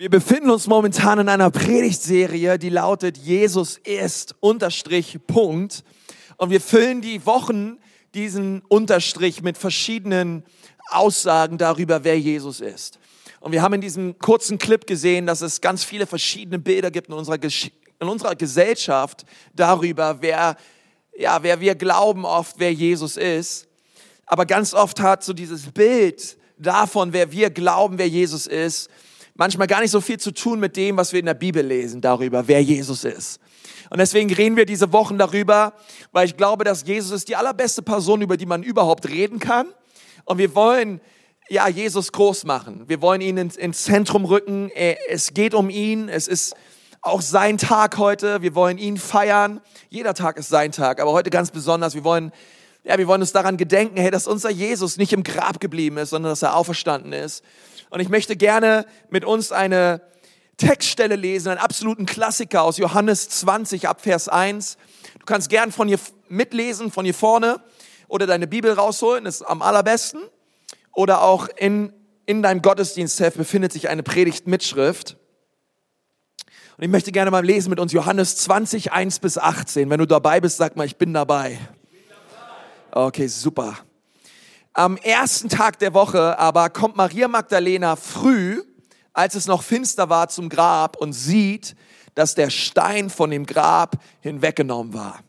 Wir befinden uns momentan in einer Predigtserie, die lautet Jesus ist Unterstrich Punkt. Und wir füllen die Wochen diesen Unterstrich mit verschiedenen Aussagen darüber, wer Jesus ist. Und wir haben in diesem kurzen Clip gesehen, dass es ganz viele verschiedene Bilder gibt in unserer, Gesch in unserer Gesellschaft darüber, wer, ja, wer wir glauben oft, wer Jesus ist. Aber ganz oft hat so dieses Bild davon, wer wir glauben, wer Jesus ist, manchmal gar nicht so viel zu tun mit dem, was wir in der Bibel lesen, darüber, wer Jesus ist. Und deswegen reden wir diese Wochen darüber, weil ich glaube, dass Jesus ist die allerbeste Person, über die man überhaupt reden kann. Und wir wollen ja Jesus groß machen. Wir wollen ihn ins, ins Zentrum rücken. Es geht um ihn. Es ist auch sein Tag heute. Wir wollen ihn feiern. Jeder Tag ist sein Tag, aber heute ganz besonders. Wir wollen ja, wir wollen uns daran gedenken, hey, dass unser Jesus nicht im Grab geblieben ist, sondern dass er auferstanden ist und ich möchte gerne mit uns eine Textstelle lesen, einen absoluten Klassiker aus Johannes 20 ab Vers 1. Du kannst gern von hier mitlesen, von hier vorne oder deine Bibel rausholen, ist am allerbesten. Oder auch in, in deinem Gottesdienstheft befindet sich eine Predigtmitschrift. Und ich möchte gerne mal lesen mit uns Johannes 20, 1 bis 18. Wenn du dabei bist, sag mal, ich bin dabei. Okay, super. Am ersten Tag der Woche aber kommt Maria Magdalena früh, als es noch finster war, zum Grab und sieht, dass der Stein von dem Grab hinweggenommen war.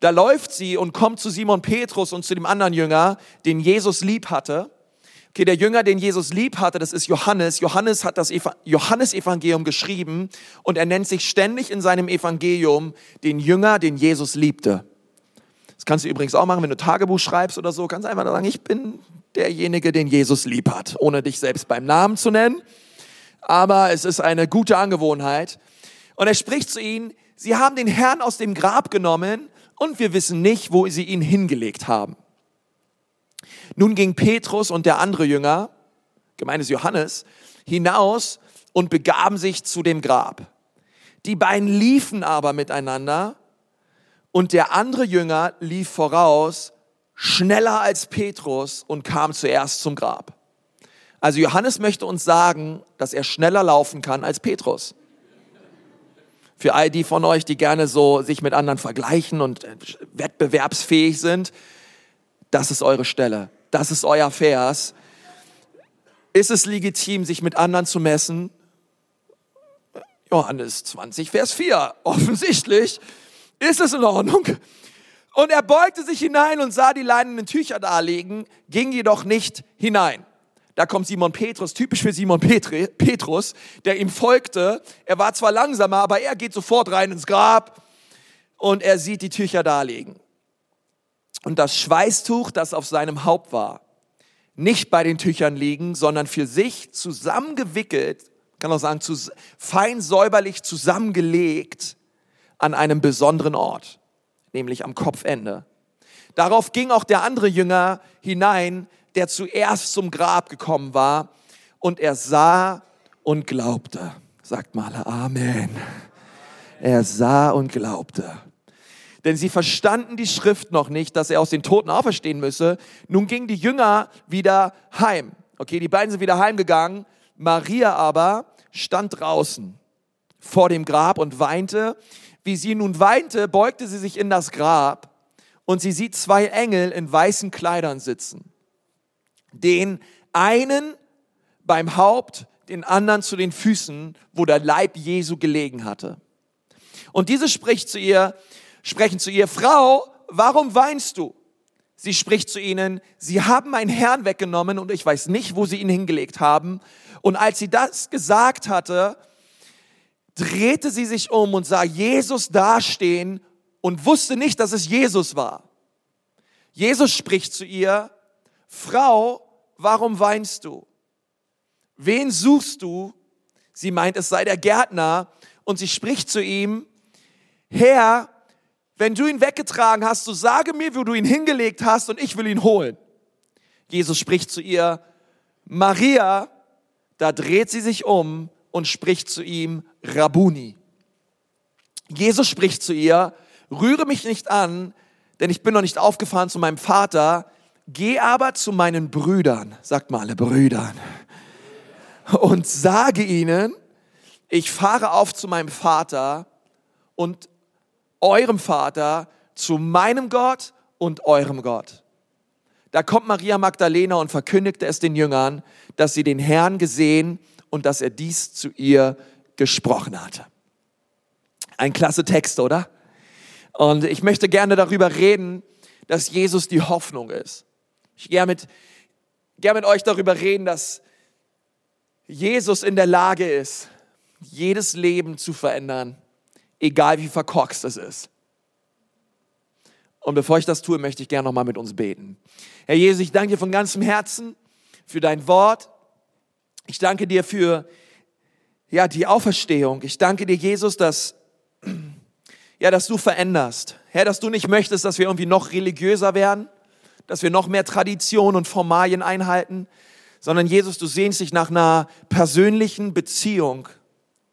Da läuft sie und kommt zu Simon Petrus und zu dem anderen Jünger, den Jesus lieb hatte. Okay, der Jünger, den Jesus lieb hatte, das ist Johannes. Johannes hat das Johannesevangelium geschrieben und er nennt sich ständig in seinem Evangelium den Jünger, den Jesus liebte. Das kannst du übrigens auch machen, wenn du Tagebuch schreibst oder so. Kannst einfach sagen, ich bin derjenige, den Jesus lieb hat, ohne dich selbst beim Namen zu nennen. Aber es ist eine gute Angewohnheit. Und er spricht zu ihnen, sie haben den Herrn aus dem Grab genommen und wir wissen nicht, wo sie ihn hingelegt haben. Nun ging Petrus und der andere Jünger, gemeint ist Johannes, hinaus und begaben sich zu dem Grab. Die beiden liefen aber miteinander und der andere Jünger lief voraus, schneller als Petrus und kam zuerst zum Grab. Also Johannes möchte uns sagen, dass er schneller laufen kann als Petrus. Für all die von euch, die gerne so sich mit anderen vergleichen und äh, wettbewerbsfähig sind, das ist eure Stelle. Das ist euer Vers. Ist es legitim, sich mit anderen zu messen? Johannes 20, Vers 4. Offensichtlich ist es in Ordnung? Und er beugte sich hinein und sah die leinenen Tücher da liegen, ging jedoch nicht hinein. Da kommt Simon Petrus, typisch für Simon Petri, Petrus, der ihm folgte. Er war zwar langsamer, aber er geht sofort rein ins Grab und er sieht die Tücher da liegen. Und das Schweißtuch, das auf seinem Haupt war, nicht bei den Tüchern liegen, sondern für sich zusammengewickelt, kann auch sagen, fein säuberlich zusammengelegt, an einem besonderen Ort, nämlich am Kopfende. Darauf ging auch der andere Jünger hinein, der zuerst zum Grab gekommen war, und er sah und glaubte. Sagt mal Amen. Er sah und glaubte. Denn sie verstanden die Schrift noch nicht, dass er aus den Toten auferstehen müsse. Nun gingen die Jünger wieder heim. Okay, die beiden sind wieder heimgegangen. Maria aber stand draußen vor dem Grab und weinte. Wie sie nun weinte, beugte sie sich in das Grab und sie sieht zwei Engel in weißen Kleidern sitzen. Den einen beim Haupt, den anderen zu den Füßen, wo der Leib Jesu gelegen hatte. Und diese spricht zu ihr, sprechen zu ihr, Frau, warum weinst du? Sie spricht zu ihnen, sie haben meinen Herrn weggenommen und ich weiß nicht, wo sie ihn hingelegt haben. Und als sie das gesagt hatte, drehte sie sich um und sah Jesus dastehen und wusste nicht, dass es Jesus war. Jesus spricht zu ihr, Frau, warum weinst du? Wen suchst du? Sie meint, es sei der Gärtner und sie spricht zu ihm, Herr, wenn du ihn weggetragen hast, so sage mir, wo du ihn hingelegt hast und ich will ihn holen. Jesus spricht zu ihr, Maria, da dreht sie sich um und spricht zu ihm, Rabuni. Jesus spricht zu ihr, rühre mich nicht an, denn ich bin noch nicht aufgefahren zu meinem Vater, geh aber zu meinen Brüdern, sagt mal alle Brüdern, und sage ihnen, ich fahre auf zu meinem Vater und eurem Vater, zu meinem Gott und eurem Gott. Da kommt Maria Magdalena und verkündigte es den Jüngern, dass sie den Herrn gesehen und dass er dies zu ihr gesprochen hatte. Ein klasse Text, oder? Und ich möchte gerne darüber reden, dass Jesus die Hoffnung ist. Ich gehe mit, gerne mit euch darüber reden, dass Jesus in der Lage ist, jedes Leben zu verändern, egal wie verkorkst es ist. Und bevor ich das tue, möchte ich gerne nochmal mit uns beten. Herr Jesus, ich danke dir von ganzem Herzen für dein Wort. Ich danke dir für ja, die Auferstehung. Ich danke dir, Jesus, dass, ja, dass du veränderst. Herr, dass du nicht möchtest, dass wir irgendwie noch religiöser werden, dass wir noch mehr Tradition und Formalien einhalten, sondern Jesus, du sehnst dich nach einer persönlichen Beziehung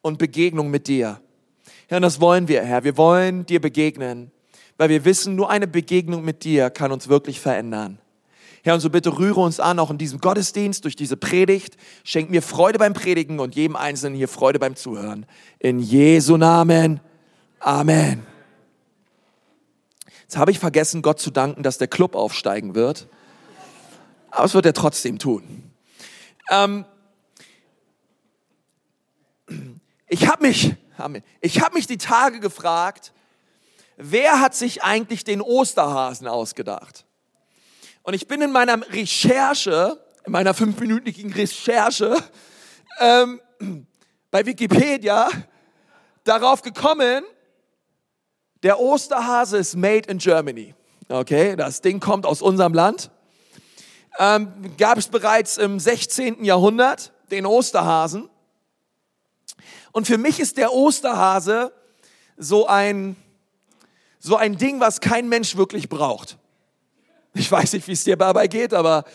und Begegnung mit dir. Herr, und das wollen wir, Herr. Wir wollen dir begegnen, weil wir wissen, nur eine Begegnung mit dir kann uns wirklich verändern. Herr, und so bitte rühre uns an, auch in diesem Gottesdienst, durch diese Predigt. Schenk mir Freude beim Predigen und jedem Einzelnen hier Freude beim Zuhören. In Jesu Namen. Amen. Jetzt habe ich vergessen, Gott zu danken, dass der Club aufsteigen wird. Aber es wird er trotzdem tun. Ähm, ich habe mich, ich habe mich die Tage gefragt, wer hat sich eigentlich den Osterhasen ausgedacht? Und ich bin in meiner Recherche, in meiner fünfminütigen Recherche ähm, bei Wikipedia darauf gekommen, der Osterhase ist made in Germany. Okay, das Ding kommt aus unserem Land. Ähm, gab es bereits im 16. Jahrhundert den Osterhasen. Und für mich ist der Osterhase so ein, so ein Ding, was kein Mensch wirklich braucht. Ich weiß nicht, wie es dir dabei geht, aber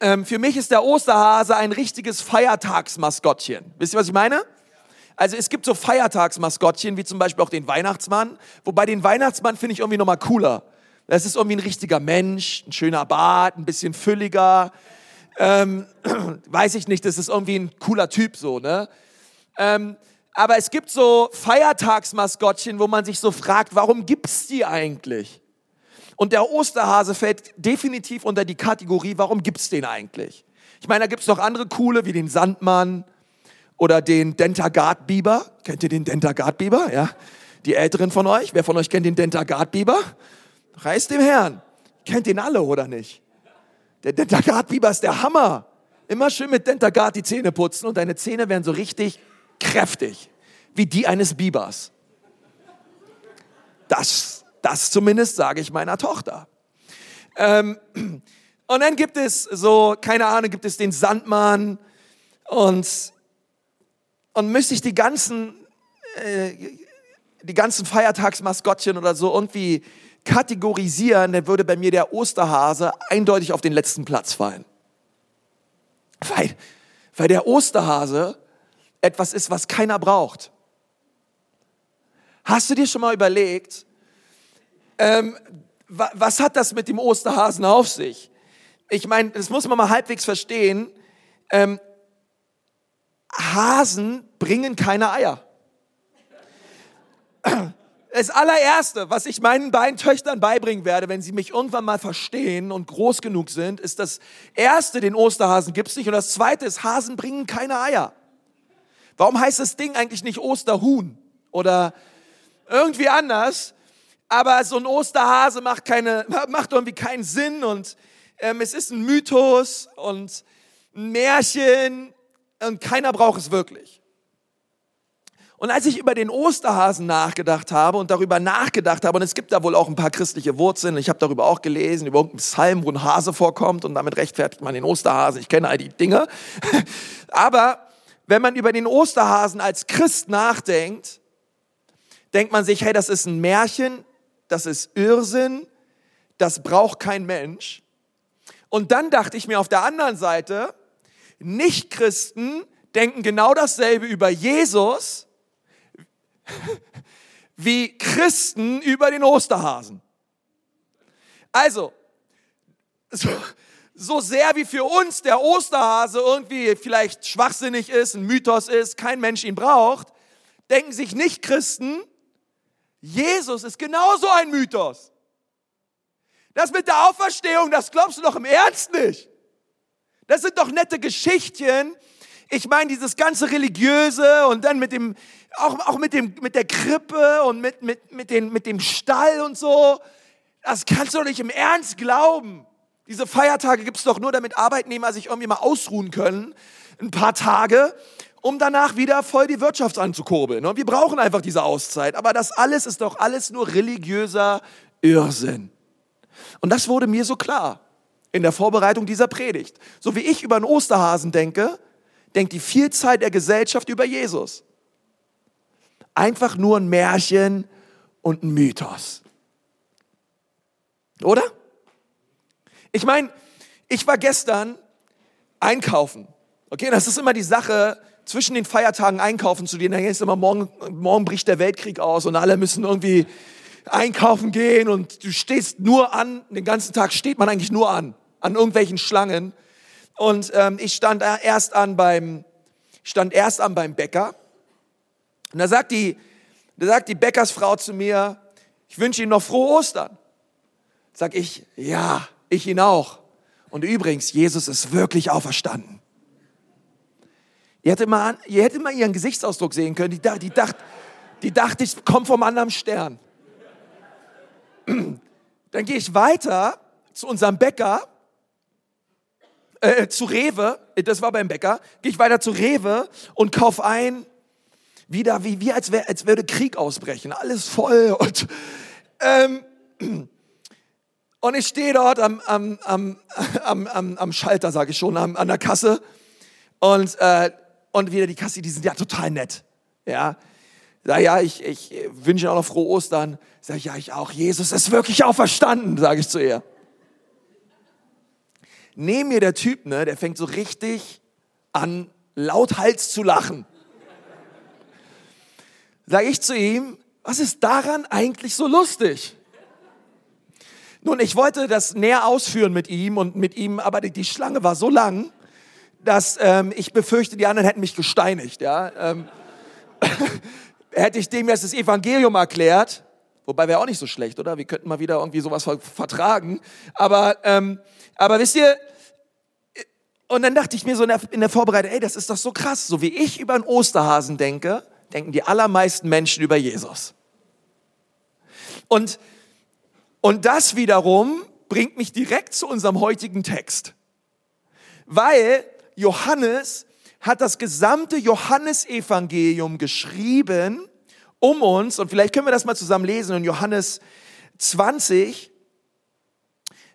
ähm, für mich ist der Osterhase ein richtiges Feiertagsmaskottchen. Wisst ihr, was ich meine? Also es gibt so Feiertagsmaskottchen, wie zum Beispiel auch den Weihnachtsmann. Wobei den Weihnachtsmann finde ich irgendwie nochmal cooler. Das ist irgendwie ein richtiger Mensch, ein schöner Bart, ein bisschen fülliger. Ähm, weiß ich nicht, das ist irgendwie ein cooler Typ so, ne? Ähm, aber es gibt so Feiertagsmaskottchen, wo man sich so fragt, warum gibt's die eigentlich? Und der Osterhase fällt definitiv unter die Kategorie, warum gibt's den eigentlich? Ich meine, da gibt's noch andere coole, wie den Sandmann oder den Dentagard-Biber. Kennt ihr den Dentagard-Biber? Ja? Die Älteren von euch? Wer von euch kennt den Dentagard-Biber? Reißt dem Herrn. Kennt den alle, oder nicht? Der Dentagard-Biber ist der Hammer. Immer schön mit Dentagard die Zähne putzen und deine Zähne werden so richtig kräftig, wie die eines Bibers. Das das zumindest sage ich meiner Tochter. Ähm, und dann gibt es so, keine Ahnung, gibt es den Sandmann und, und müsste ich die ganzen, äh, die ganzen Feiertagsmaskottchen oder so irgendwie kategorisieren, dann würde bei mir der Osterhase eindeutig auf den letzten Platz fallen. Weil, weil der Osterhase etwas ist, was keiner braucht. Hast du dir schon mal überlegt, ähm, was hat das mit dem Osterhasen auf sich? Ich meine, das muss man mal halbwegs verstehen. Ähm, Hasen bringen keine Eier. Das allererste, was ich meinen beiden Töchtern beibringen werde, wenn sie mich irgendwann mal verstehen und groß genug sind, ist das erste, den Osterhasen gibt es nicht. Und das zweite ist, Hasen bringen keine Eier. Warum heißt das Ding eigentlich nicht Osterhuhn oder irgendwie anders? Aber so ein Osterhase macht, keine, macht irgendwie keinen Sinn und ähm, es ist ein Mythos und ein Märchen und keiner braucht es wirklich. Und als ich über den Osterhasen nachgedacht habe und darüber nachgedacht habe, und es gibt da wohl auch ein paar christliche Wurzeln, ich habe darüber auch gelesen, über irgendeinen Psalm, wo ein Hase vorkommt und damit rechtfertigt man den Osterhasen, ich kenne all die Dinge. Aber wenn man über den Osterhasen als Christ nachdenkt, denkt man sich, hey, das ist ein Märchen, das ist Irrsinn, das braucht kein Mensch. Und dann dachte ich mir auf der anderen Seite, Nichtchristen denken genau dasselbe über Jesus wie Christen über den Osterhasen. Also, so, so sehr wie für uns der Osterhase irgendwie vielleicht schwachsinnig ist, ein Mythos ist, kein Mensch ihn braucht, denken sich nicht Christen, Jesus ist genauso ein Mythos. Das mit der Auferstehung, das glaubst du doch im Ernst nicht. Das sind doch nette Geschichtchen. Ich meine, dieses ganze Religiöse und dann mit dem, auch, auch mit, dem, mit der Krippe und mit, mit, mit, den, mit dem Stall und so, das kannst du doch nicht im Ernst glauben. Diese Feiertage gibt es doch nur, damit Arbeitnehmer sich irgendwie mal ausruhen können, ein paar Tage, um danach wieder voll die Wirtschaft anzukurbeln. Und wir brauchen einfach diese Auszeit. Aber das alles ist doch alles nur religiöser Irrsinn. Und das wurde mir so klar in der Vorbereitung dieser Predigt. So wie ich über einen Osterhasen denke, denkt die Vielzahl der Gesellschaft über Jesus. Einfach nur ein Märchen und ein Mythos. Oder? Ich meine, ich war gestern einkaufen. Okay, das ist immer die Sache, zwischen den Feiertagen einkaufen zu gehen. Da ist immer, morgen, morgen bricht der Weltkrieg aus und alle müssen irgendwie einkaufen gehen und du stehst nur an, den ganzen Tag steht man eigentlich nur an, an irgendwelchen Schlangen. Und ähm, ich stand erst an beim, stand erst an beim Bäcker. Und da sagt die, da sagt die Bäckersfrau zu mir, ich wünsche Ihnen noch frohe Ostern. Sag ich, ja, ich Ihnen auch. Und übrigens, Jesus ist wirklich auferstanden. Ihr hättet mal, ihr hättet mal ihren Gesichtsausdruck sehen können. Die, die, dacht, die dachte, ich komme vom anderen Stern. Dann gehe ich weiter zu unserem Bäcker, äh, zu Rewe, das war beim Bäcker, gehe ich weiter zu Rewe und kaufe ein, wieder wie, wie als, wär, als würde Krieg ausbrechen, alles voll und ähm, und ich stehe dort am, am, am, am, am, am Schalter, sage ich schon, am, an der Kasse und, äh, und wieder die Kasse, die sind ja total nett, ja, Sag ja, ich, ich wünsche auch noch frohe Ostern. Sag ich, ja, ich auch. Jesus ist wirklich auferstanden, sage ich zu ihr. Neben mir der Typ, ne, der fängt so richtig an, lauthals zu lachen. Sag ich zu ihm, was ist daran eigentlich so lustig? Nun, ich wollte das näher ausführen mit ihm und mit ihm, aber die Schlange war so lang, dass ähm, ich befürchte, die anderen hätten mich gesteinigt. Ja? Ähm, hätte ich dem jetzt das Evangelium erklärt, wobei wäre auch nicht so schlecht, oder? Wir könnten mal wieder irgendwie sowas vertragen. Aber, ähm, aber wisst ihr, und dann dachte ich mir so in der, in der Vorbereitung, ey, das ist doch so krass. So wie ich über einen Osterhasen denke, denken die allermeisten Menschen über Jesus. Und, und das wiederum bringt mich direkt zu unserem heutigen Text. Weil Johannes hat das gesamte Johannesevangelium geschrieben, um uns, und vielleicht können wir das mal zusammen lesen in Johannes 20,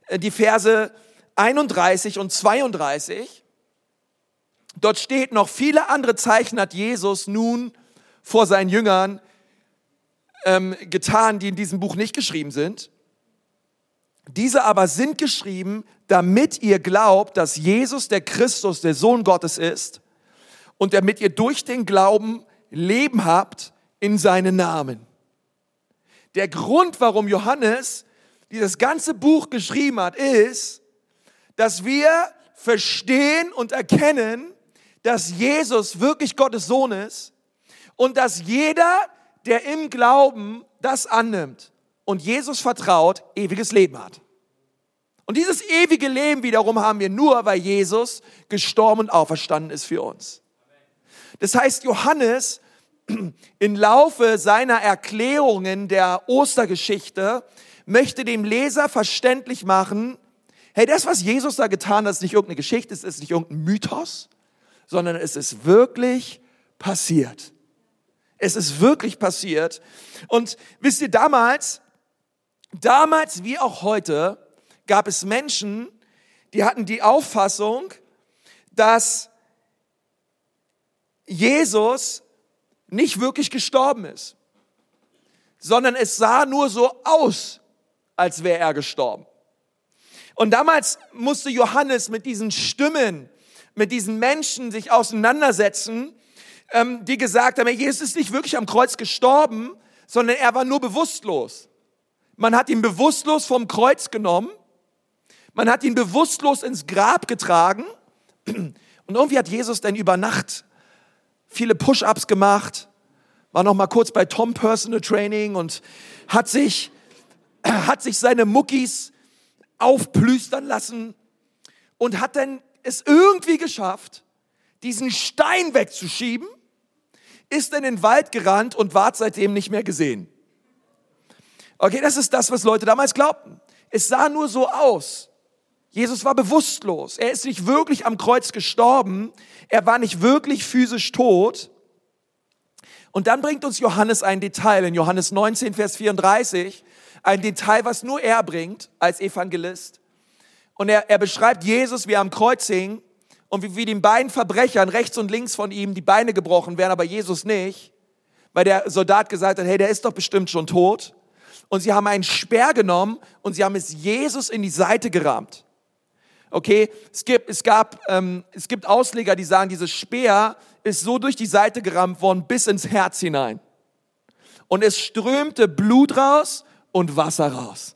äh, die Verse 31 und 32. Dort steht noch, viele andere Zeichen hat Jesus nun vor seinen Jüngern ähm, getan, die in diesem Buch nicht geschrieben sind. Diese aber sind geschrieben, damit ihr glaubt, dass Jesus der Christus, der Sohn Gottes ist und damit ihr durch den Glauben Leben habt in seinen Namen. Der Grund, warum Johannes dieses ganze Buch geschrieben hat, ist, dass wir verstehen und erkennen, dass Jesus wirklich Gottes Sohn ist und dass jeder, der im Glauben das annimmt und Jesus vertraut, ewiges Leben hat. Und dieses ewige Leben wiederum haben wir nur, weil Jesus gestorben und auferstanden ist für uns. Das heißt, Johannes im Laufe seiner Erklärungen der Ostergeschichte möchte dem Leser verständlich machen, hey, das, was Jesus da getan hat, ist nicht irgendeine Geschichte, es ist nicht irgendein Mythos, sondern es ist wirklich passiert. Es ist wirklich passiert. Und wisst ihr, damals, damals wie auch heute, gab es Menschen, die hatten die Auffassung, dass Jesus nicht wirklich gestorben ist, sondern es sah nur so aus, als wäre er gestorben. Und damals musste Johannes mit diesen Stimmen, mit diesen Menschen sich auseinandersetzen, ähm, die gesagt haben, Jesus ist nicht wirklich am Kreuz gestorben, sondern er war nur bewusstlos. Man hat ihn bewusstlos vom Kreuz genommen, Man hat ihn bewusstlos ins Grab getragen und irgendwie hat Jesus dann über Nacht viele Push-ups gemacht, war noch mal kurz bei Tom Personal Training und hat sich, hat sich seine Muckis aufplüstern lassen und hat dann es irgendwie geschafft, diesen Stein wegzuschieben, ist in den Wald gerannt und ward seitdem nicht mehr gesehen. Okay, das ist das, was Leute damals glaubten. Es sah nur so aus. Jesus war bewusstlos. Er ist nicht wirklich am Kreuz gestorben. Er war nicht wirklich physisch tot. Und dann bringt uns Johannes ein Detail in Johannes 19, Vers 34. Ein Detail, was nur er bringt als Evangelist. Und er, er beschreibt Jesus, wie er am Kreuz hing und wie, wie den beiden Verbrechern rechts und links von ihm die Beine gebrochen werden, aber Jesus nicht, weil der Soldat gesagt hat, hey, der ist doch bestimmt schon tot. Und sie haben einen Speer genommen und sie haben es Jesus in die Seite gerammt. Okay, es gibt, es gab, ähm, es gibt Ausleger, die sagen, dieses Speer ist so durch die Seite gerammt worden bis ins Herz hinein. Und es strömte Blut raus und Wasser raus.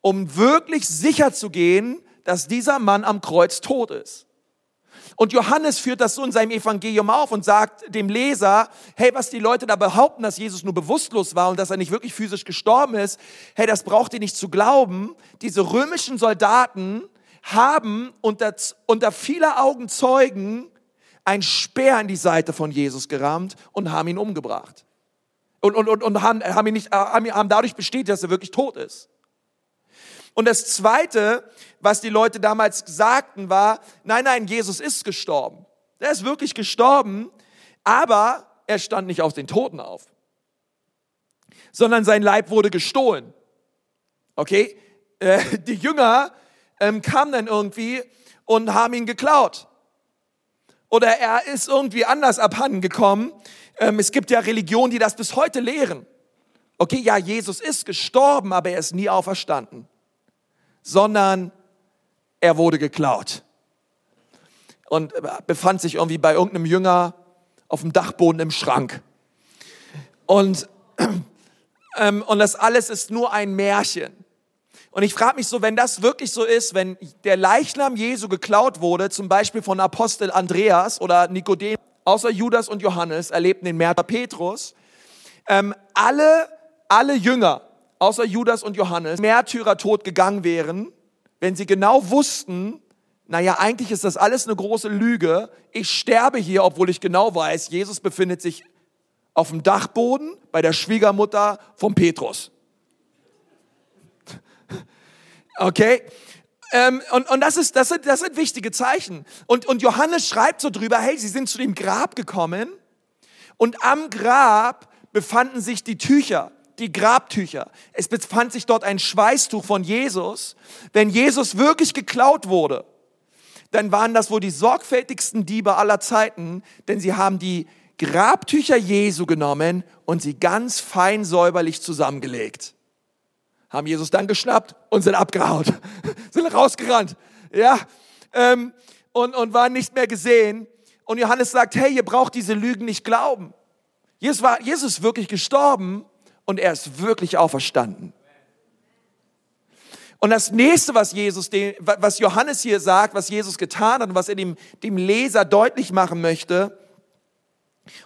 Um wirklich sicher zu gehen, dass dieser Mann am Kreuz tot ist. Und Johannes führt das so in seinem Evangelium auf und sagt dem Leser, hey, was die Leute da behaupten, dass Jesus nur bewusstlos war und dass er nicht wirklich physisch gestorben ist, hey, das braucht ihr nicht zu glauben. Diese römischen Soldaten haben unter, unter vieler Augen Zeugen ein Speer in die Seite von Jesus gerammt und haben ihn umgebracht. Und, und, und, und haben, haben, ihn nicht, haben, haben dadurch bestätigt, dass er wirklich tot ist. Und das Zweite, was die Leute damals sagten, war, nein, nein, Jesus ist gestorben. Er ist wirklich gestorben, aber er stand nicht aus den Toten auf, sondern sein Leib wurde gestohlen. Okay? Äh, die Jünger ähm, kamen dann irgendwie und haben ihn geklaut. Oder er ist irgendwie anders abhanden gekommen. Ähm, es gibt ja Religionen, die das bis heute lehren. Okay, ja, Jesus ist gestorben, aber er ist nie auferstanden sondern er wurde geklaut und befand sich irgendwie bei irgendeinem Jünger auf dem Dachboden im Schrank. Und, ähm, und das alles ist nur ein Märchen. Und ich frage mich so, wenn das wirklich so ist, wenn der Leichnam Jesu geklaut wurde, zum Beispiel von Apostel Andreas oder Nikodemus, außer Judas und Johannes, erlebten den Märtyr Petrus, ähm, alle, alle Jünger außer Judas und Johannes, Märtyrertod gegangen wären, wenn sie genau wussten, naja, eigentlich ist das alles eine große Lüge. Ich sterbe hier, obwohl ich genau weiß, Jesus befindet sich auf dem Dachboden bei der Schwiegermutter von Petrus. Okay? Ähm, und und das, ist, das, sind, das sind wichtige Zeichen. Und, und Johannes schreibt so drüber, hey, sie sind zu dem Grab gekommen und am Grab befanden sich die Tücher die Grabtücher. Es befand sich dort ein Schweißtuch von Jesus. Wenn Jesus wirklich geklaut wurde, dann waren das wohl die sorgfältigsten Diebe aller Zeiten, denn sie haben die Grabtücher Jesu genommen und sie ganz fein säuberlich zusammengelegt. Haben Jesus dann geschnappt und sind abgehaut, sind rausgerannt, ja, ähm, und, und waren nicht mehr gesehen. Und Johannes sagt, hey, ihr braucht diese Lügen nicht glauben. Jesus war, Jesus ist wirklich gestorben und er ist wirklich auferstanden. Und das nächste, was Jesus, was Johannes hier sagt, was Jesus getan hat und was er dem, dem Leser deutlich machen möchte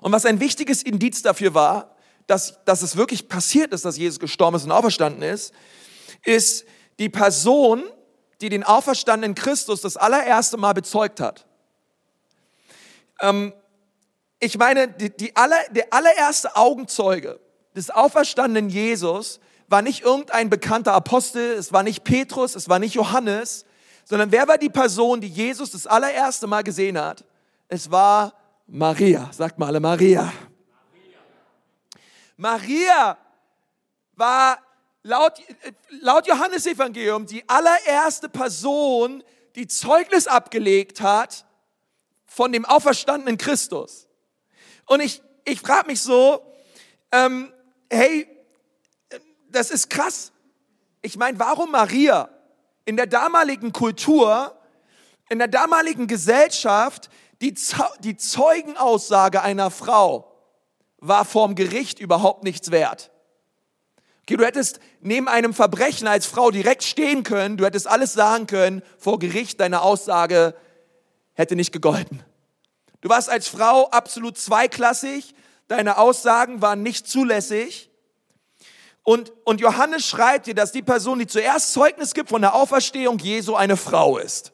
und was ein wichtiges Indiz dafür war, dass, dass es wirklich passiert ist, dass Jesus gestorben ist und auferstanden ist, ist die Person, die den auferstandenen Christus das allererste Mal bezeugt hat. Ähm, ich meine, die, die aller, der allererste Augenzeuge, des auferstandenen Jesus war nicht irgendein bekannter Apostel, es war nicht Petrus, es war nicht Johannes, sondern wer war die Person, die Jesus das allererste Mal gesehen hat? Es war Maria. Sagt mal alle Maria. Maria war laut, laut Johannes Evangelium die allererste Person, die Zeugnis abgelegt hat von dem auferstandenen Christus. Und ich, ich frage mich so, ähm, hey, das ist krass. Ich meine, warum Maria in der damaligen Kultur, in der damaligen Gesellschaft, die, die Zeugenaussage einer Frau war vorm Gericht überhaupt nichts wert. Okay, du hättest neben einem Verbrechen als Frau direkt stehen können, du hättest alles sagen können, vor Gericht deine Aussage hätte nicht gegolten. Du warst als Frau absolut zweiklassig, deine Aussagen waren nicht zulässig. Und, und Johannes schreibt dir, dass die Person, die zuerst Zeugnis gibt von der Auferstehung Jesu, eine Frau ist.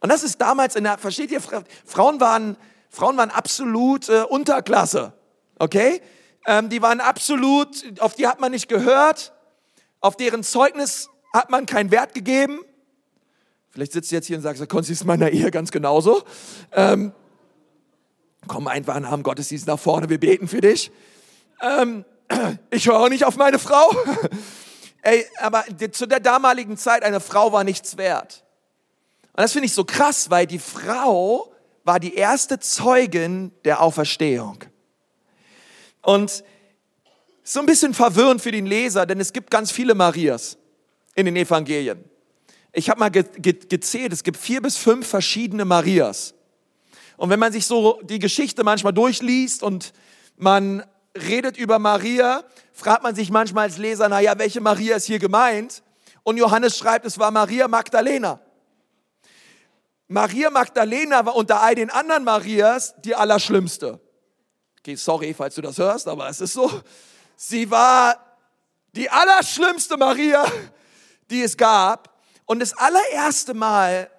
Und das ist damals in der, versteht ihr, Frauen waren, Frauen waren absolut äh, Unterklasse, okay? Ähm, die waren absolut, auf die hat man nicht gehört, auf deren Zeugnis hat man keinen Wert gegeben. Vielleicht sitzt du jetzt hier und sagst, Konzi ist meiner Ehe ganz genauso. Ähm, komm einfach an Abend Gottesdienst nach vorne, wir beten für dich. Ähm, ich höre auch nicht auf meine Frau. Ey, aber zu der damaligen Zeit, eine Frau war nichts wert. Und das finde ich so krass, weil die Frau war die erste Zeugin der Auferstehung. Und so ein bisschen verwirrend für den Leser, denn es gibt ganz viele Marias in den Evangelien. Ich habe mal ge ge gezählt, es gibt vier bis fünf verschiedene Marias. Und wenn man sich so die Geschichte manchmal durchliest und man redet über Maria, fragt man sich manchmal als Leser, na ja, welche Maria ist hier gemeint? Und Johannes schreibt, es war Maria Magdalena. Maria Magdalena war unter all den anderen Marias die allerschlimmste. Okay, sorry, falls du das hörst, aber es ist so. Sie war die allerschlimmste Maria, die es gab. Und das allererste Mal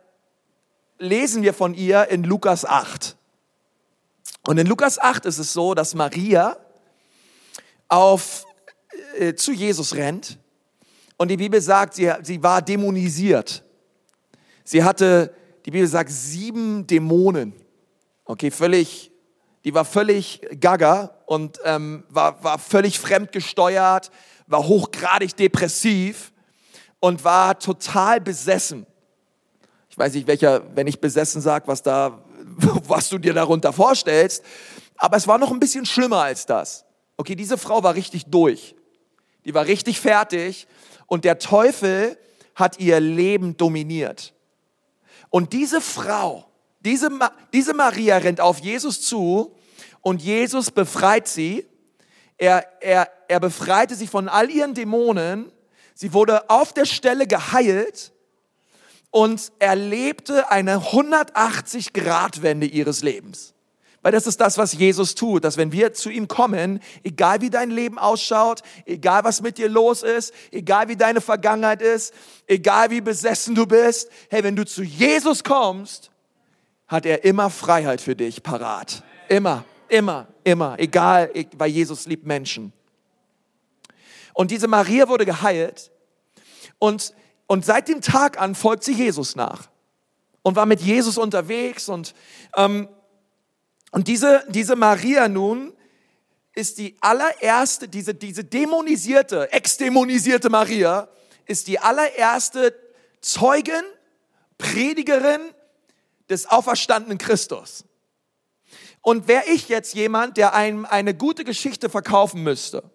lesen wir von ihr in Lukas 8. Und in Lukas 8 ist es so, dass Maria auf, äh, zu Jesus rennt und die Bibel sagt, sie, sie war dämonisiert. Sie hatte, die Bibel sagt, sieben Dämonen. Okay, völlig die war völlig gaga und ähm, war, war völlig fremdgesteuert, war hochgradig depressiv und war total besessen. Ich weiß nicht, welcher, wenn ich besessen sage, was da, was du dir darunter vorstellst, aber es war noch ein bisschen schlimmer als das. Okay, diese Frau war richtig durch. Die war richtig fertig und der Teufel hat ihr Leben dominiert. Und diese Frau, diese, diese Maria rennt auf Jesus zu und Jesus befreit sie. Er, er, er befreite sie von all ihren Dämonen. Sie wurde auf der Stelle geheilt und erlebte eine 180-Grad-Wende ihres Lebens. Weil das ist das, was Jesus tut, dass wenn wir zu ihm kommen, egal wie dein Leben ausschaut, egal was mit dir los ist, egal wie deine Vergangenheit ist, egal wie besessen du bist, hey, wenn du zu Jesus kommst, hat er immer Freiheit für dich parat. Immer, immer, immer, egal, weil Jesus liebt Menschen. Und diese Maria wurde geheilt und, und seit dem Tag an folgt sie Jesus nach und war mit Jesus unterwegs und, ähm, und diese, diese Maria nun ist die allererste, diese, diese dämonisierte, exdämonisierte Maria ist die allererste Zeugin, Predigerin des auferstandenen Christus. Und wäre ich jetzt jemand, der einem eine gute Geschichte verkaufen müsste,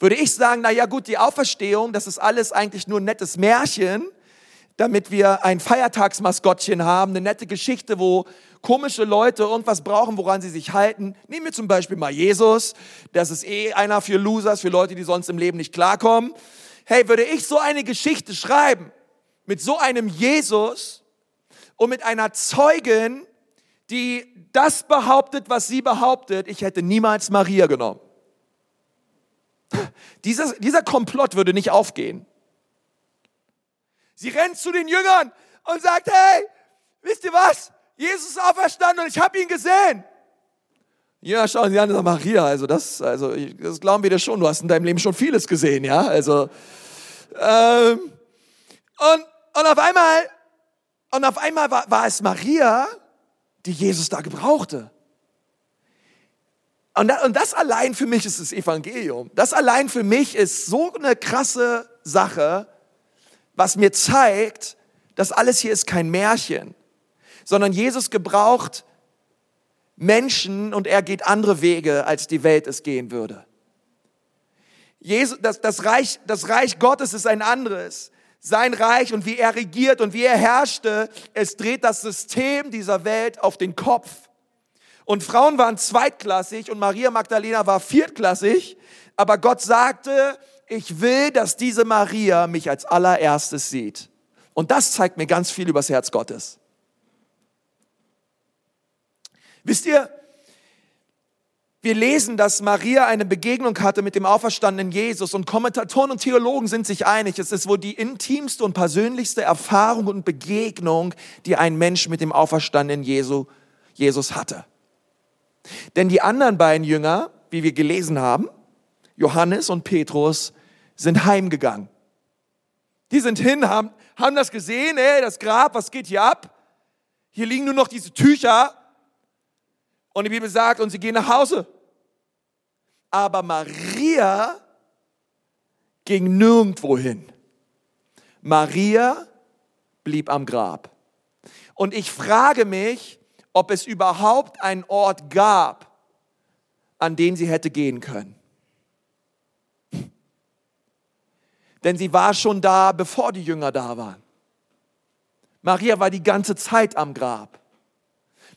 würde ich sagen, na ja gut, die Auferstehung, das ist alles eigentlich nur ein nettes Märchen, damit wir ein Feiertagsmaskottchen haben, eine nette Geschichte, wo komische Leute irgendwas brauchen, woran sie sich halten. Nehmen wir zum Beispiel mal Jesus, das ist eh einer für Losers, für Leute, die sonst im Leben nicht klarkommen. Hey, würde ich so eine Geschichte schreiben, mit so einem Jesus und mit einer Zeugin, die das behauptet, was sie behauptet, ich hätte niemals Maria genommen. Dieser, dieser Komplott würde nicht aufgehen. Sie rennt zu den Jüngern und sagt, hey, wisst ihr was? Jesus ist auferstanden und ich habe ihn gesehen. Ja, schauen Sie an, das Maria, also das, also das glauben wir dir schon. Du hast in deinem Leben schon vieles gesehen, ja. Also ähm, und und auf einmal und auf einmal war, war es Maria, die Jesus da gebrauchte. Und das allein für mich ist das Evangelium. Das allein für mich ist so eine krasse Sache, was mir zeigt, dass alles hier ist kein Märchen, sondern Jesus gebraucht Menschen und er geht andere Wege, als die Welt es gehen würde. Jesus, das, das, Reich, das Reich Gottes ist ein anderes. Sein Reich und wie er regiert und wie er herrschte, es dreht das System dieser Welt auf den Kopf. Und Frauen waren zweitklassig und Maria Magdalena war viertklassig. Aber Gott sagte, ich will, dass diese Maria mich als allererstes sieht. Und das zeigt mir ganz viel über das Herz Gottes. Wisst ihr, wir lesen, dass Maria eine Begegnung hatte mit dem auferstandenen Jesus und Kommentatoren und Theologen sind sich einig, es ist wohl die intimste und persönlichste Erfahrung und Begegnung, die ein Mensch mit dem auferstandenen Jesu, Jesus hatte. Denn die anderen beiden Jünger, wie wir gelesen haben, Johannes und Petrus, sind heimgegangen. Die sind hin, haben, haben das gesehen, ey, das Grab, was geht hier ab? Hier liegen nur noch diese Tücher. Und die Bibel sagt, und sie gehen nach Hause. Aber Maria ging nirgendwo hin. Maria blieb am Grab. Und ich frage mich, ob es überhaupt einen Ort gab, an den sie hätte gehen können. Denn sie war schon da, bevor die Jünger da waren. Maria war die ganze Zeit am Grab.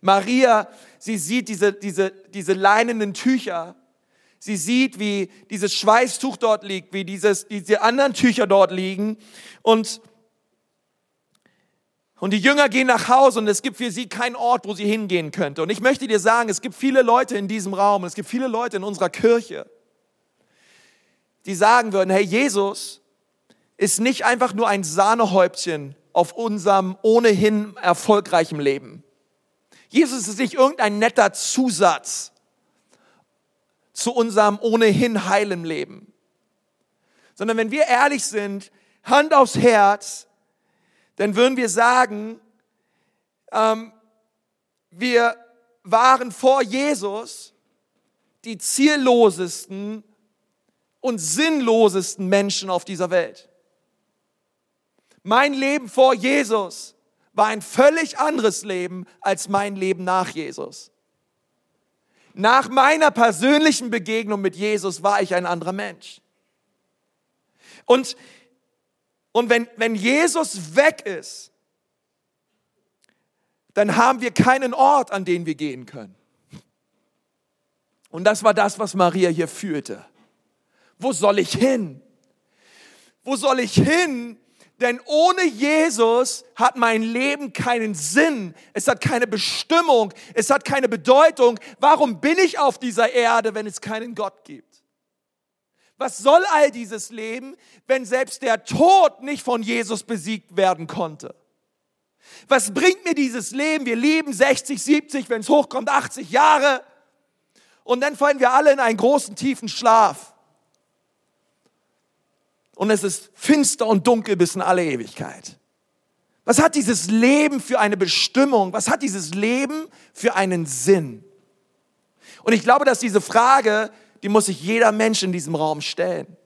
Maria, sie sieht diese, diese, diese leinenen Tücher. Sie sieht, wie dieses Schweißtuch dort liegt, wie dieses, diese anderen Tücher dort liegen. Und und die Jünger gehen nach Hause und es gibt für sie keinen Ort, wo sie hingehen könnte. Und ich möchte dir sagen, es gibt viele Leute in diesem Raum, es gibt viele Leute in unserer Kirche, die sagen würden, hey, Jesus ist nicht einfach nur ein Sahnehäubchen auf unserem ohnehin erfolgreichen Leben. Jesus ist nicht irgendein netter Zusatz zu unserem ohnehin heilen Leben. Sondern wenn wir ehrlich sind, Hand aufs Herz, dann würden wir sagen, ähm, wir waren vor Jesus die ziellosesten und sinnlosesten Menschen auf dieser Welt. Mein Leben vor Jesus war ein völlig anderes Leben als mein Leben nach Jesus. Nach meiner persönlichen Begegnung mit Jesus war ich ein anderer Mensch. Und und wenn, wenn Jesus weg ist, dann haben wir keinen Ort, an den wir gehen können. Und das war das, was Maria hier fühlte. Wo soll ich hin? Wo soll ich hin? Denn ohne Jesus hat mein Leben keinen Sinn. Es hat keine Bestimmung. Es hat keine Bedeutung. Warum bin ich auf dieser Erde, wenn es keinen Gott gibt? Was soll all dieses Leben, wenn selbst der Tod nicht von Jesus besiegt werden konnte? Was bringt mir dieses Leben? Wir leben 60, 70, wenn es hochkommt, 80 Jahre. Und dann fallen wir alle in einen großen, tiefen Schlaf. Und es ist finster und dunkel bis in alle Ewigkeit. Was hat dieses Leben für eine Bestimmung? Was hat dieses Leben für einen Sinn? Und ich glaube, dass diese Frage die muss sich jeder Mensch in diesem Raum stellen.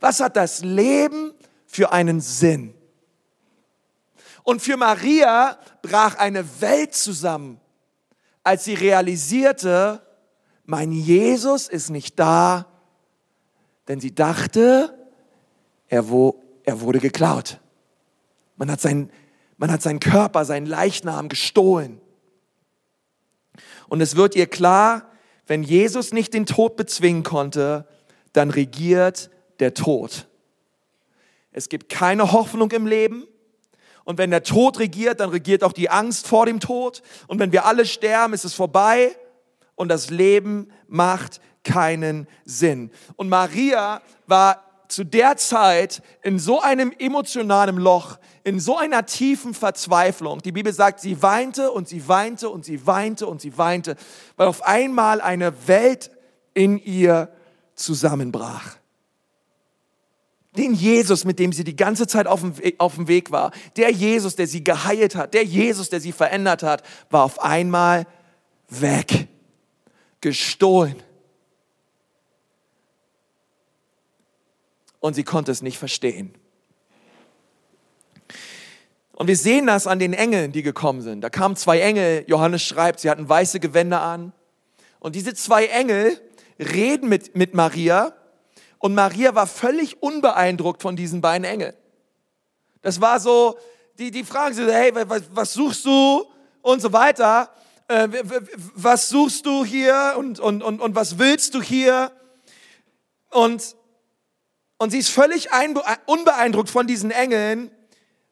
Was hat das Leben für einen Sinn? Und für Maria brach eine Welt zusammen, als sie realisierte, mein Jesus ist nicht da, denn sie dachte, er, wo, er wurde geklaut. Man hat, sein, man hat seinen Körper, seinen Leichnam gestohlen. Und es wird ihr klar, wenn Jesus nicht den Tod bezwingen konnte, dann regiert der Tod. Es gibt keine Hoffnung im Leben. Und wenn der Tod regiert, dann regiert auch die Angst vor dem Tod. Und wenn wir alle sterben, ist es vorbei. Und das Leben macht keinen Sinn. Und Maria war zu der Zeit in so einem emotionalen Loch, in so einer tiefen Verzweiflung. Die Bibel sagt, sie weinte und sie weinte und sie weinte und sie weinte, weil auf einmal eine Welt in ihr zusammenbrach. Den Jesus, mit dem sie die ganze Zeit auf dem, auf dem Weg war, der Jesus, der sie geheilt hat, der Jesus, der sie verändert hat, war auf einmal weg, gestohlen und sie konnte es nicht verstehen. Und wir sehen das an den Engeln, die gekommen sind. Da kamen zwei Engel, Johannes schreibt, sie hatten weiße Gewänder an. Und diese zwei Engel reden mit, mit Maria. Und Maria war völlig unbeeindruckt von diesen beiden Engeln. Das war so, die, die fragen sie, hey, was, was suchst du? Und so weiter. äh, was suchst du hier und, und, und, und was willst du hier? Und, und sie ist völlig unbeeindruckt von diesen Engeln,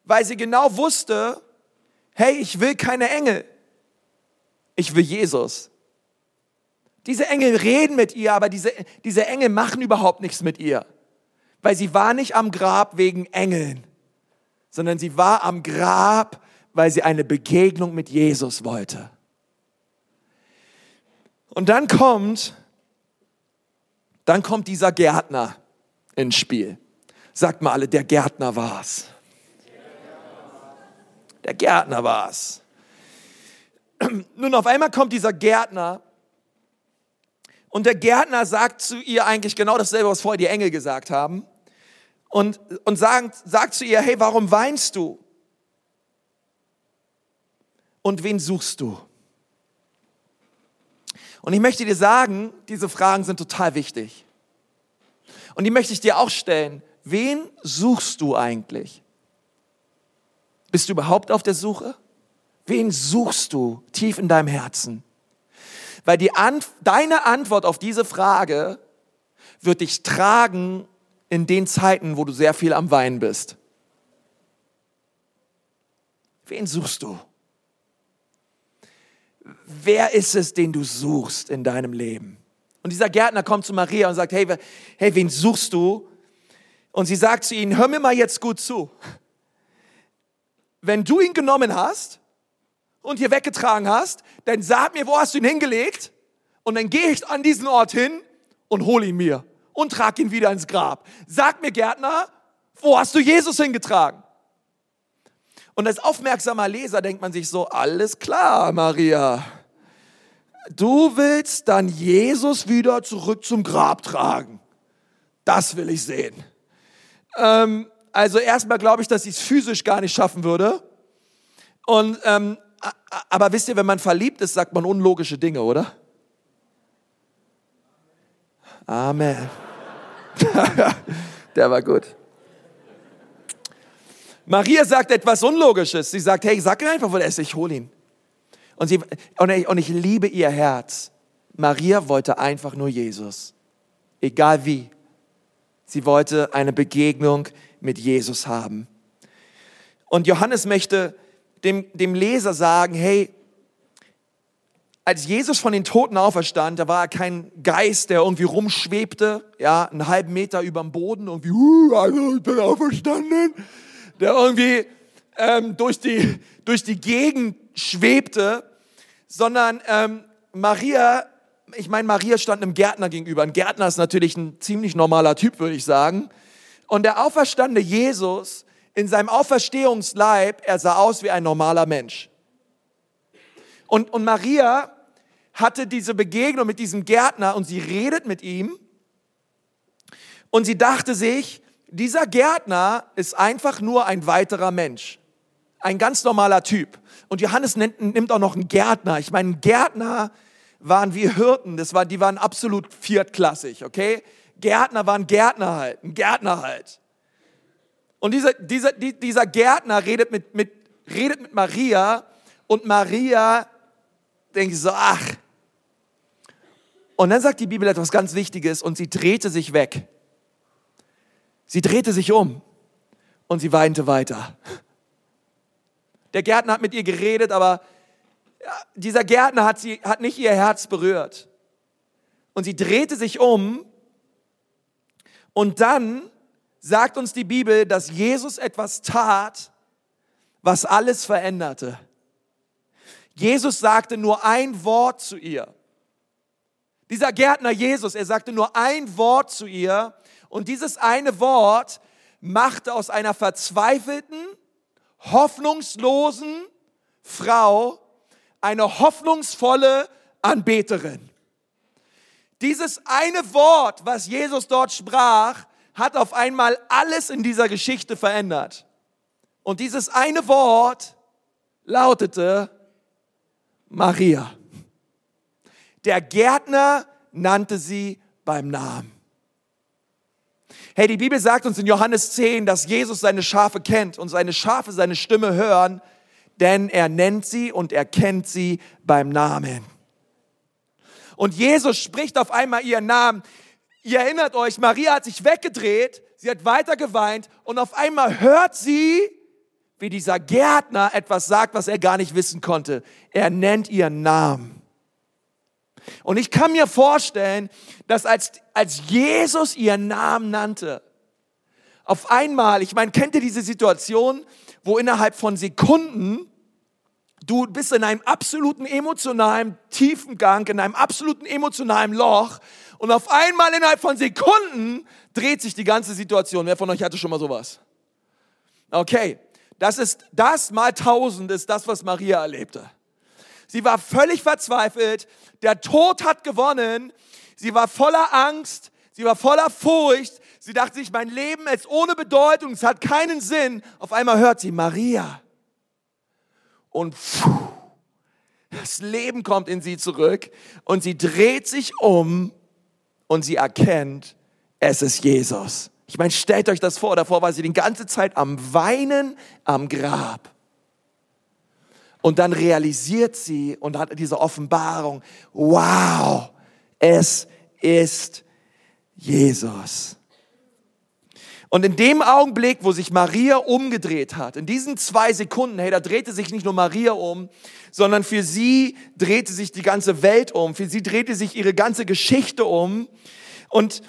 weil sie genau wusste, hey, ich will keine Engel, ich will Jesus. Diese Engel reden mit ihr, aber diese, diese Engel machen überhaupt nichts mit ihr, weil sie war nicht am Grab wegen Engeln, sondern sie war am Grab, weil sie eine Begegnung mit Jesus wollte. Und dann kommt, dann kommt dieser Gärtner ins Spiel. Sagt mal alle, der Gärtner war's. Der Gärtner war's. Nun, auf einmal kommt dieser Gärtner und der Gärtner sagt zu ihr eigentlich genau dasselbe, was vorher die Engel gesagt haben. Und, und sagt, sagt zu ihr, hey, warum weinst du? Und wen suchst du? Und ich möchte dir sagen, diese Fragen sind total wichtig. Und die möchte ich dir auch stellen. Wen suchst du eigentlich? Bist du überhaupt auf der Suche? Wen suchst du tief in deinem Herzen? Weil die Ant deine Antwort auf diese Frage wird dich tragen in den Zeiten, wo du sehr viel am Weinen bist. Wen suchst du? wer ist es, den du suchst in deinem Leben? Und dieser Gärtner kommt zu Maria und sagt, hey, hey, wen suchst du? Und sie sagt zu ihm, hör mir mal jetzt gut zu. Wenn du ihn genommen hast und hier weggetragen hast, dann sag mir, wo hast du ihn hingelegt? Und dann gehe ich an diesen Ort hin und hole ihn mir und trag ihn wieder ins Grab. Sag mir, Gärtner, wo hast du Jesus hingetragen? Und als aufmerksamer Leser denkt man sich so, alles klar, Maria. Du willst dann Jesus wieder zurück zum Grab tragen. Das will ich sehen. Ähm, also erstmal glaube ich, dass ich es physisch gar nicht schaffen würde. Und, ähm, aber wisst ihr, wenn man verliebt ist, sagt man unlogische Dinge, oder? Amen. Der war gut. Maria sagt etwas Unlogisches. Sie sagt, hey, sag mir einfach, wo er ist, ich hole ihn. Und, sie, und, ich, und ich liebe ihr Herz. Maria wollte einfach nur Jesus. Egal wie. Sie wollte eine Begegnung mit Jesus haben. Und Johannes möchte dem, dem Leser sagen, hey, als Jesus von den Toten auferstand, da war er kein Geist, der irgendwie rumschwebte, ja, einen halben Meter über dem Boden, irgendwie, uh, also ich bin auferstanden, der irgendwie ähm, durch, die, durch die Gegend schwebte, sondern ähm, Maria, ich meine, Maria stand einem Gärtner gegenüber. Ein Gärtner ist natürlich ein ziemlich normaler Typ, würde ich sagen. Und der auferstandene Jesus in seinem Auferstehungsleib, er sah aus wie ein normaler Mensch. Und, und Maria hatte diese Begegnung mit diesem Gärtner und sie redet mit ihm. Und sie dachte sich, dieser Gärtner ist einfach nur ein weiterer Mensch. Ein ganz normaler Typ. Und Johannes nimmt, nimmt auch noch einen Gärtner. Ich meine, Gärtner waren wie Hirten. Das war, die waren absolut viertklassig, okay? Gärtner waren Gärtner halt. Ein Gärtner halt. Und dieser, dieser, dieser Gärtner redet mit, mit, redet mit Maria und Maria denkt so, ach. Und dann sagt die Bibel etwas ganz Wichtiges und sie drehte sich weg. Sie drehte sich um und sie weinte weiter. Der Gärtner hat mit ihr geredet, aber dieser Gärtner hat, sie, hat nicht ihr Herz berührt. Und sie drehte sich um und dann sagt uns die Bibel, dass Jesus etwas tat, was alles veränderte. Jesus sagte nur ein Wort zu ihr. Dieser Gärtner Jesus, er sagte nur ein Wort zu ihr und dieses eine Wort machte aus einer verzweifelten, hoffnungslosen Frau eine hoffnungsvolle Anbeterin. Dieses eine Wort, was Jesus dort sprach, hat auf einmal alles in dieser Geschichte verändert. Und dieses eine Wort lautete Maria. Der Gärtner nannte sie beim Namen. Hey, die Bibel sagt uns in Johannes 10, dass Jesus seine Schafe kennt und seine Schafe seine Stimme hören, denn er nennt sie und er kennt sie beim Namen. Und Jesus spricht auf einmal ihren Namen. Ihr erinnert euch, Maria hat sich weggedreht, sie hat weiter geweint und auf einmal hört sie, wie dieser Gärtner etwas sagt, was er gar nicht wissen konnte. Er nennt ihren Namen. Und ich kann mir vorstellen, dass als, als Jesus ihren Namen nannte, auf einmal, ich meine, kennt ihr diese Situation, wo innerhalb von Sekunden du bist in einem absoluten emotionalen Tiefengang, in einem absoluten emotionalen Loch und auf einmal innerhalb von Sekunden dreht sich die ganze Situation. Wer von euch hatte schon mal sowas? Okay, das ist das mal tausend ist das, was Maria erlebte. Sie war völlig verzweifelt. Der Tod hat gewonnen. Sie war voller Angst. Sie war voller Furcht. Sie dachte sich, mein Leben ist ohne Bedeutung. Es hat keinen Sinn. Auf einmal hört sie Maria. Und pfuh, das Leben kommt in sie zurück. Und sie dreht sich um und sie erkennt, es ist Jesus. Ich meine, stellt euch das vor, davor war sie die ganze Zeit am Weinen am Grab. Und dann realisiert sie und hat diese Offenbarung, wow, es ist Jesus. Und in dem Augenblick, wo sich Maria umgedreht hat, in diesen zwei Sekunden, hey, da drehte sich nicht nur Maria um, sondern für sie drehte sich die ganze Welt um, für sie drehte sich ihre ganze Geschichte um. Und,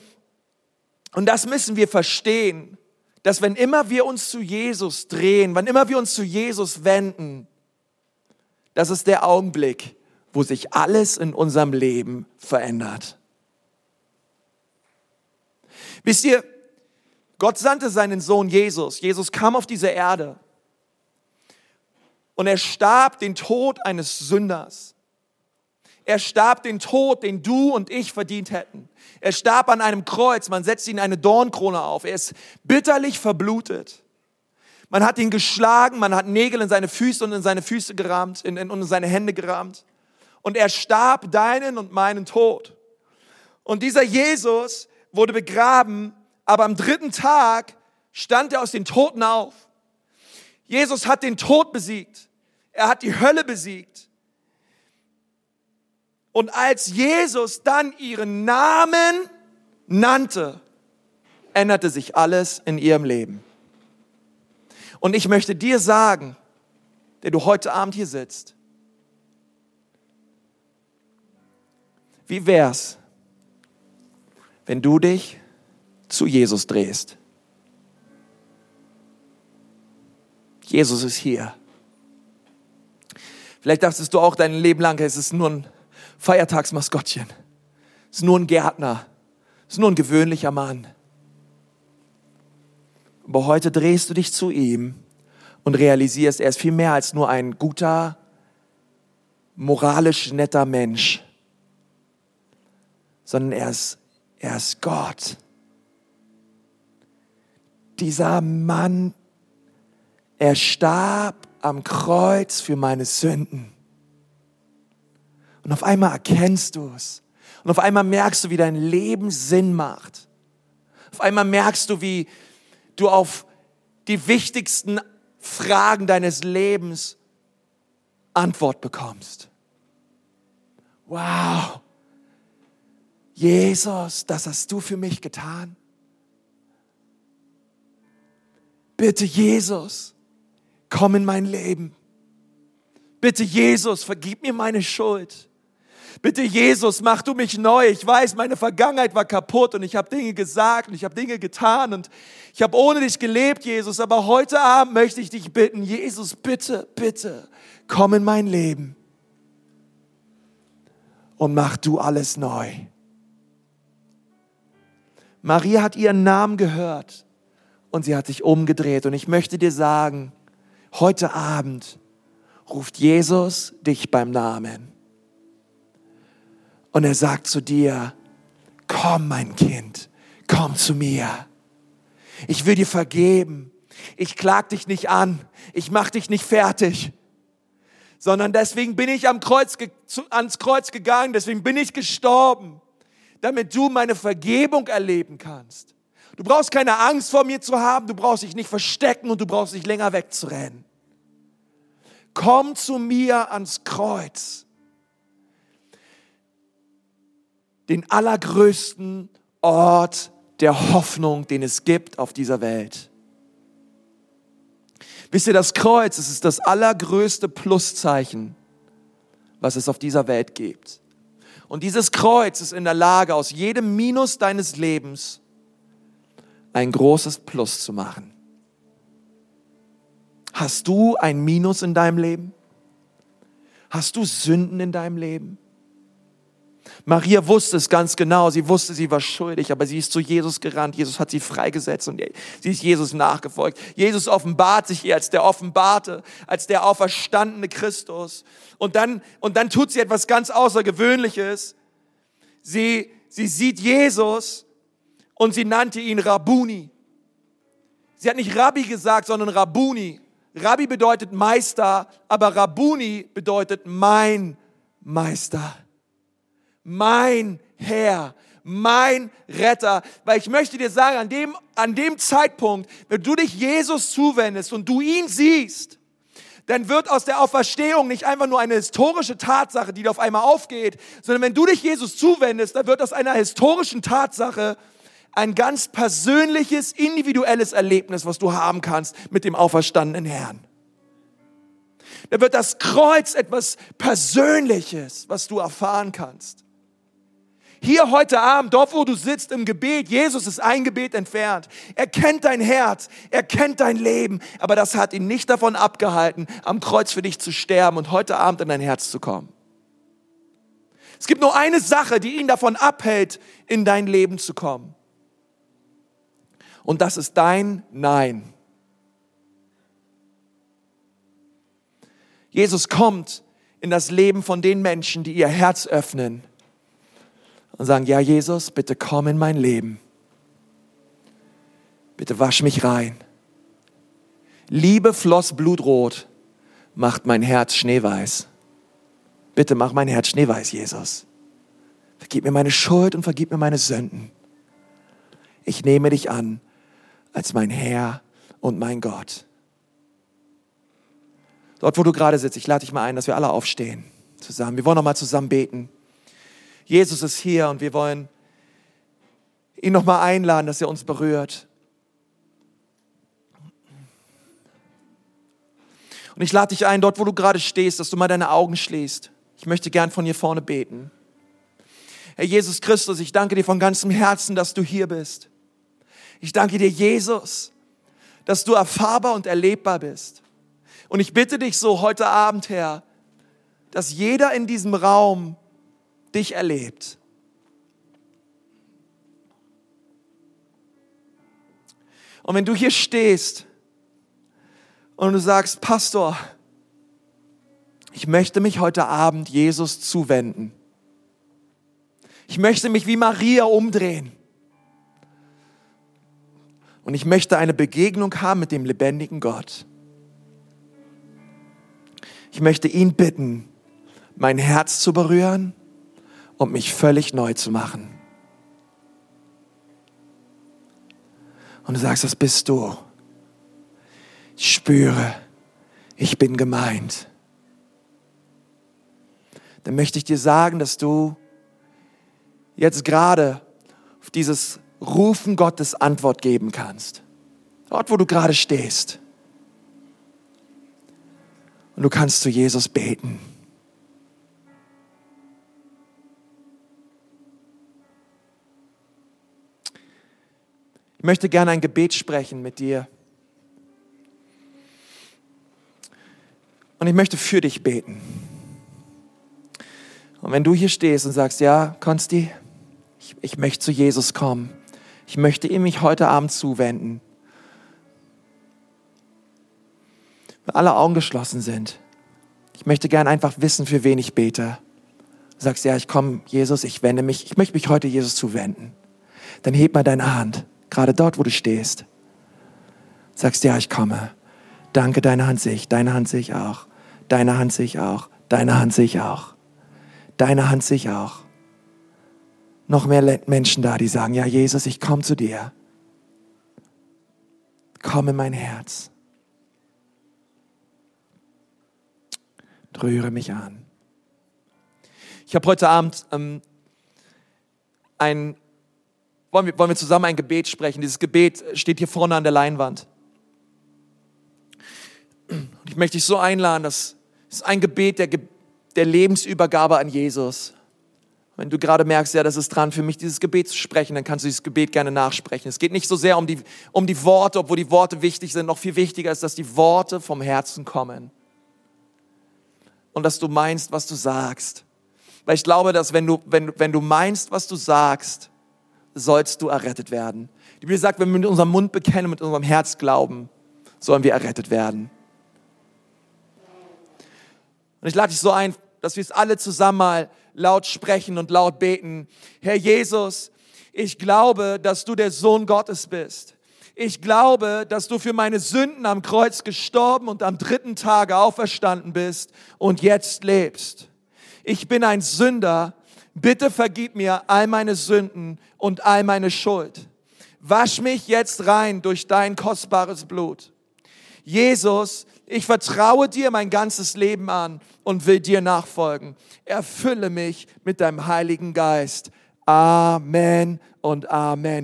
und das müssen wir verstehen, dass wenn immer wir uns zu Jesus drehen, wann immer wir uns zu Jesus wenden, das ist der Augenblick, wo sich alles in unserem Leben verändert. Wisst ihr, Gott sandte seinen Sohn Jesus. Jesus kam auf diese Erde und er starb den Tod eines Sünders. Er starb den Tod, den du und ich verdient hätten. Er starb an einem Kreuz, man setzt ihn eine Dornkrone auf. Er ist bitterlich verblutet. Man hat ihn geschlagen, man hat Nägel in seine Füße und in seine Füße gerammt in, in, und in seine Hände gerammt. Und er starb deinen und meinen Tod. Und dieser Jesus wurde begraben aber am dritten Tag stand er aus den Toten auf. Jesus hat den Tod besiegt. Er hat die Hölle besiegt. Und als Jesus dann ihren Namen nannte, änderte sich alles in ihrem Leben. Und ich möchte dir sagen, der du heute Abend hier sitzt, wie wär's, wenn du dich zu Jesus drehst. Jesus ist hier. Vielleicht dachtest du auch dein Leben lang, es ist nur ein Feiertagsmaskottchen. Es ist nur ein Gärtner. Es ist nur ein gewöhnlicher Mann. Aber heute drehst du dich zu ihm und realisierst, er ist viel mehr als nur ein guter, moralisch netter Mensch, sondern er ist, er ist Gott dieser Mann, er starb am Kreuz für meine Sünden. Und auf einmal erkennst du es. Und auf einmal merkst du, wie dein Leben Sinn macht. Auf einmal merkst du, wie du auf die wichtigsten Fragen deines Lebens Antwort bekommst. Wow. Jesus, das hast du für mich getan. Bitte Jesus, komm in mein Leben. Bitte Jesus, vergib mir meine Schuld. Bitte Jesus, mach du mich neu. Ich weiß, meine Vergangenheit war kaputt und ich habe Dinge gesagt und ich habe Dinge getan und ich habe ohne dich gelebt, Jesus. Aber heute Abend möchte ich dich bitten, Jesus, bitte, bitte, komm in mein Leben und mach du alles neu. Maria hat ihren Namen gehört und sie hat sich umgedreht. Und ich möchte dir sagen, heute Abend ruft Jesus dich beim Namen. Und er sagt zu dir, komm mein Kind, komm zu mir. Ich will dir vergeben. Ich klag dich nicht an. Ich mach dich nicht fertig. Sondern deswegen bin ich am Kreuz, ans Kreuz gegangen. Deswegen bin ich gestorben. Damit du meine Vergebung erleben kannst. Du brauchst keine Angst vor mir zu haben, du brauchst dich nicht verstecken und du brauchst nicht länger wegzurennen. komm zu mir ans Kreuz. Den allergrößten Ort der Hoffnung, den es gibt auf dieser Welt. Wisst ihr, das Kreuz, es ist das allergrößte Pluszeichen, was es auf dieser Welt gibt. Und dieses Kreuz ist in der Lage, aus jedem Minus deines Lebens ein großes Plus zu machen. Hast du ein Minus in deinem Leben? Hast du Sünden in deinem Leben? Maria wusste es ganz genau. Sie wusste, sie war schuldig, aber sie ist zu Jesus gerannt. Jesus hat sie freigesetzt und sie ist Jesus nachgefolgt. Jesus offenbart sich ihr als der Offenbarte, als der auferstandene Christus. Und dann, und dann tut sie etwas ganz Außergewöhnliches. Sie, sie sieht Jesus und sie nannte ihn Rabuni. Sie hat nicht Rabbi gesagt, sondern Rabuni. Rabbi bedeutet Meister, aber Rabuni bedeutet mein Meister mein Herr, mein Retter. Weil ich möchte dir sagen, an dem, an dem Zeitpunkt, wenn du dich Jesus zuwendest und du ihn siehst, dann wird aus der Auferstehung nicht einfach nur eine historische Tatsache, die dir auf einmal aufgeht, sondern wenn du dich Jesus zuwendest, dann wird aus einer historischen Tatsache ein ganz persönliches, individuelles Erlebnis, was du haben kannst mit dem auferstandenen Herrn. Da wird das Kreuz etwas Persönliches, was du erfahren kannst. Hier heute Abend, dort wo du sitzt im Gebet, Jesus ist ein Gebet entfernt. Er kennt dein Herz, er kennt dein Leben, aber das hat ihn nicht davon abgehalten, am Kreuz für dich zu sterben und heute Abend in dein Herz zu kommen. Es gibt nur eine Sache, die ihn davon abhält, in dein Leben zu kommen. Und das ist dein Nein. Jesus kommt in das Leben von den Menschen, die ihr Herz öffnen und sagen, ja Jesus, bitte komm in mein Leben. Bitte wasch mich rein. Liebe floss blutrot, macht mein Herz schneeweiß. Bitte mach mein Herz schneeweiß, Jesus. Vergib mir meine Schuld und vergib mir meine Sünden. Ich nehme dich an als mein Herr und mein Gott. Dort, wo du gerade sitzt, ich lade dich mal ein, dass wir alle aufstehen zusammen. Wir wollen noch mal zusammen beten. Jesus ist hier und wir wollen ihn nochmal einladen, dass er uns berührt. Und ich lade dich ein, dort wo du gerade stehst, dass du mal deine Augen schließt. Ich möchte gern von hier vorne beten. Herr Jesus Christus, ich danke dir von ganzem Herzen, dass du hier bist. Ich danke dir, Jesus, dass du erfahrbar und erlebbar bist. Und ich bitte dich so heute Abend, Herr, dass jeder in diesem Raum dich erlebt. Und wenn du hier stehst und du sagst, Pastor, ich möchte mich heute Abend Jesus zuwenden. Ich möchte mich wie Maria umdrehen. Und ich möchte eine Begegnung haben mit dem lebendigen Gott. Ich möchte ihn bitten, mein Herz zu berühren und mich völlig neu zu machen. Und du sagst, das bist du. Ich spüre, ich bin gemeint. Dann möchte ich dir sagen, dass du jetzt gerade auf dieses Rufen Gottes Antwort geben kannst. Dort, wo du gerade stehst. Und du kannst zu Jesus beten. Ich möchte gerne ein Gebet sprechen mit dir. Und ich möchte für dich beten. Und wenn du hier stehst und sagst, ja, Konsti, ich, ich möchte zu Jesus kommen. Ich möchte ihm mich heute Abend zuwenden. Wenn alle Augen geschlossen sind. Ich möchte gerne einfach wissen, für wen ich bete. Du sagst, ja, ich komme, Jesus, ich wende mich, ich möchte mich heute Jesus zuwenden. Dann heb mal deine Hand gerade dort, wo du stehst. Sagst, ja, ich komme. Danke, deine Hand sehe ich, deine Hand sehe ich auch, deine Hand sehe ich auch, deine Hand sehe ich auch, deine Hand sehe ich auch. Noch mehr Menschen da, die sagen, ja, Jesus, ich komme zu dir. Komm in mein Herz. rühre mich an. Ich habe heute Abend ähm, ein, wollen wir, wollen wir zusammen ein Gebet sprechen. Dieses Gebet steht hier vorne an der Leinwand. Und ich möchte dich so einladen, das ist ein Gebet der, der Lebensübergabe an Jesus. Wenn du gerade merkst, ja, das ist dran für mich, dieses Gebet zu sprechen, dann kannst du dieses Gebet gerne nachsprechen. Es geht nicht so sehr um die, um die Worte, obwohl die Worte wichtig sind. Noch viel wichtiger ist, dass die Worte vom Herzen kommen. Und dass du meinst, was du sagst. Weil ich glaube, dass wenn du, wenn, wenn du meinst, was du sagst, sollst du errettet werden. Die Bibel sagt, wenn wir mit unserem Mund bekennen, mit unserem Herz glauben, sollen wir errettet werden. Und ich lade dich so ein, dass wir es alle zusammen mal laut sprechen und laut beten. Herr Jesus, ich glaube, dass du der Sohn Gottes bist. Ich glaube, dass du für meine Sünden am Kreuz gestorben und am dritten Tage auferstanden bist und jetzt lebst. Ich bin ein Sünder. Bitte vergib mir all meine Sünden und all meine Schuld. Wasch mich jetzt rein durch dein kostbares Blut. Jesus, ich vertraue dir mein ganzes Leben an und will dir nachfolgen. Erfülle mich mit deinem Heiligen Geist. Amen und Amen.